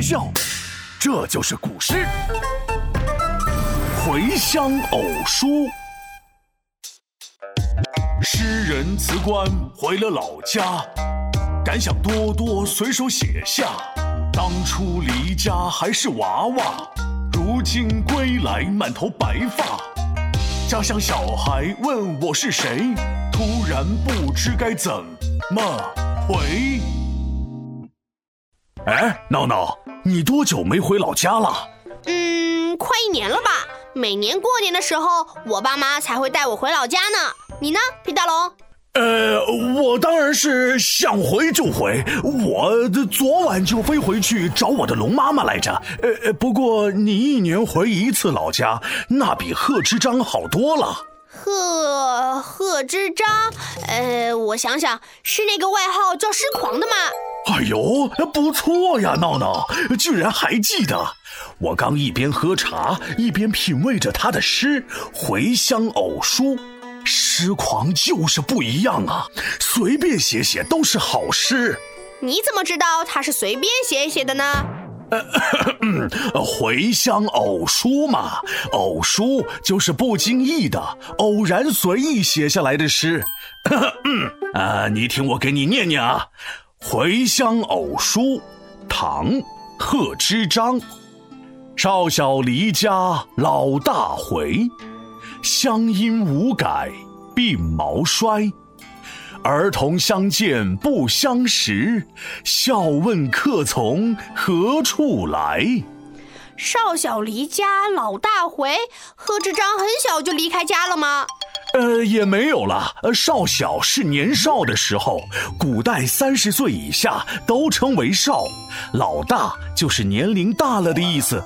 笑，这就是古诗《回乡偶书》。诗人辞官回了老家，感想多多随手写下。当初离家还是娃娃，如今归来满头白发。家乡小孩问我是谁，突然不知该怎么回。哎，闹闹，你多久没回老家了？嗯，快一年了吧。每年过年的时候，我爸妈才会带我回老家呢。你呢，皮大龙？呃，我当然是想回就回，我的昨晚就飞回去找我的龙妈妈来着。呃，不过你一年回一次老家，那比贺知章好多了。贺贺知章，呃，我想想，是那个外号叫诗狂的吗？哎呦，不错呀，闹闹，居然还记得。我刚一边喝茶，一边品味着他的诗《回乡偶书》。诗狂就是不一样啊，随便写写都是好诗。你怎么知道他是随便写写的呢？呃 回乡偶书嘛，偶书就是不经意的、偶然随意写下来的诗。啊，你听我给你念念啊，《回乡偶书》，唐·贺知章。少小离家老大回。乡音无改鬓毛衰，儿童相见不相识，笑问客从何处来。少小离家老大回，贺知章很小就离开家了吗？呃，也没有了。少小是年少的时候，古代三十岁以下都称为少，老大就是年龄大了的意思。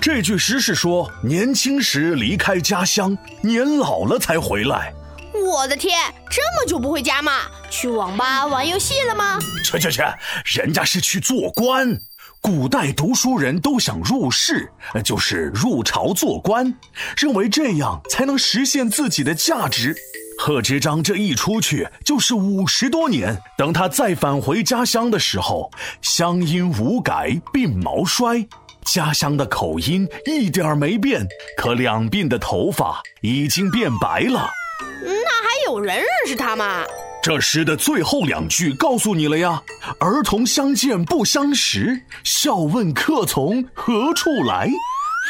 这句诗是说，年轻时离开家乡，年老了才回来。我的天，这么久不回家吗？去网吧玩游戏了吗？去去去，人家是去做官。古代读书人都想入仕，就是入朝做官，认为这样才能实现自己的价值。贺知章这一出去就是五十多年，等他再返回家乡的时候，乡音无改鬓毛衰。家乡的口音一点没变，可两鬓的头发已经变白了。那还有人认识他吗？这诗的最后两句告诉你了呀：儿童相见不相识，笑问客从何处来。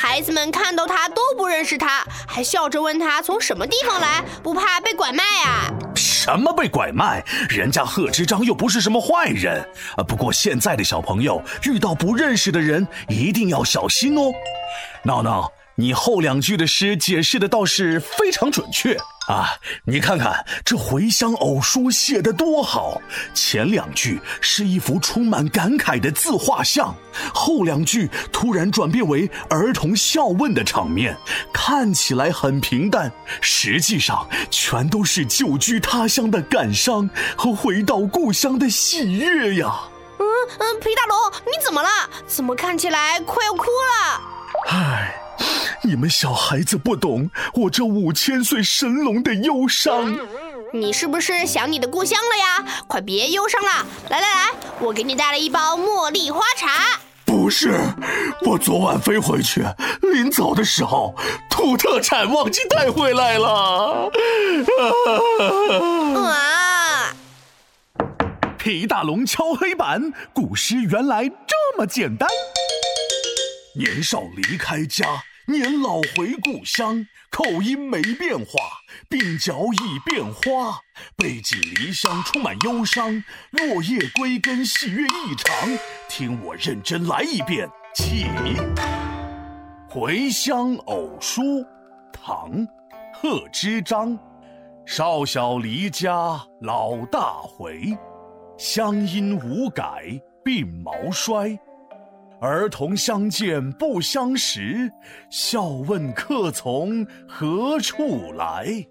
孩子们看到他都不认识他，还笑着问他从什么地方来，不怕被拐卖啊？什么被拐卖？人家贺知章又不是什么坏人啊！不过现在的小朋友遇到不认识的人一定要小心哦。闹闹，你后两句的诗解释的倒是非常准确。啊，你看看这回乡偶书写的多好！前两句是一幅充满感慨的自画像，后两句突然转变为儿童笑问的场面，看起来很平淡，实际上全都是久居他乡的感伤和回到故乡的喜悦呀。嗯嗯，皮大龙，你怎么了？怎么看起来快要哭了？唉。你们小孩子不懂我这五千岁神龙的忧伤。你是不是想你的故乡了呀？快别忧伤了，来来来，我给你带了一包茉莉花茶。不是，我昨晚飞回去，临走的时候土特产忘记带回来了。啊！皮大龙敲黑板，古诗原来这么简单。年少离开家。年老回故乡，口音没变化，鬓角已变花。背井离乡，充满忧伤。落叶归根，喜悦异常。听我认真来一遍，起。《回乡偶书》，唐·贺知章。少小离家老大回，乡音无改鬓毛衰。儿童相见不相识，笑问客从何处来。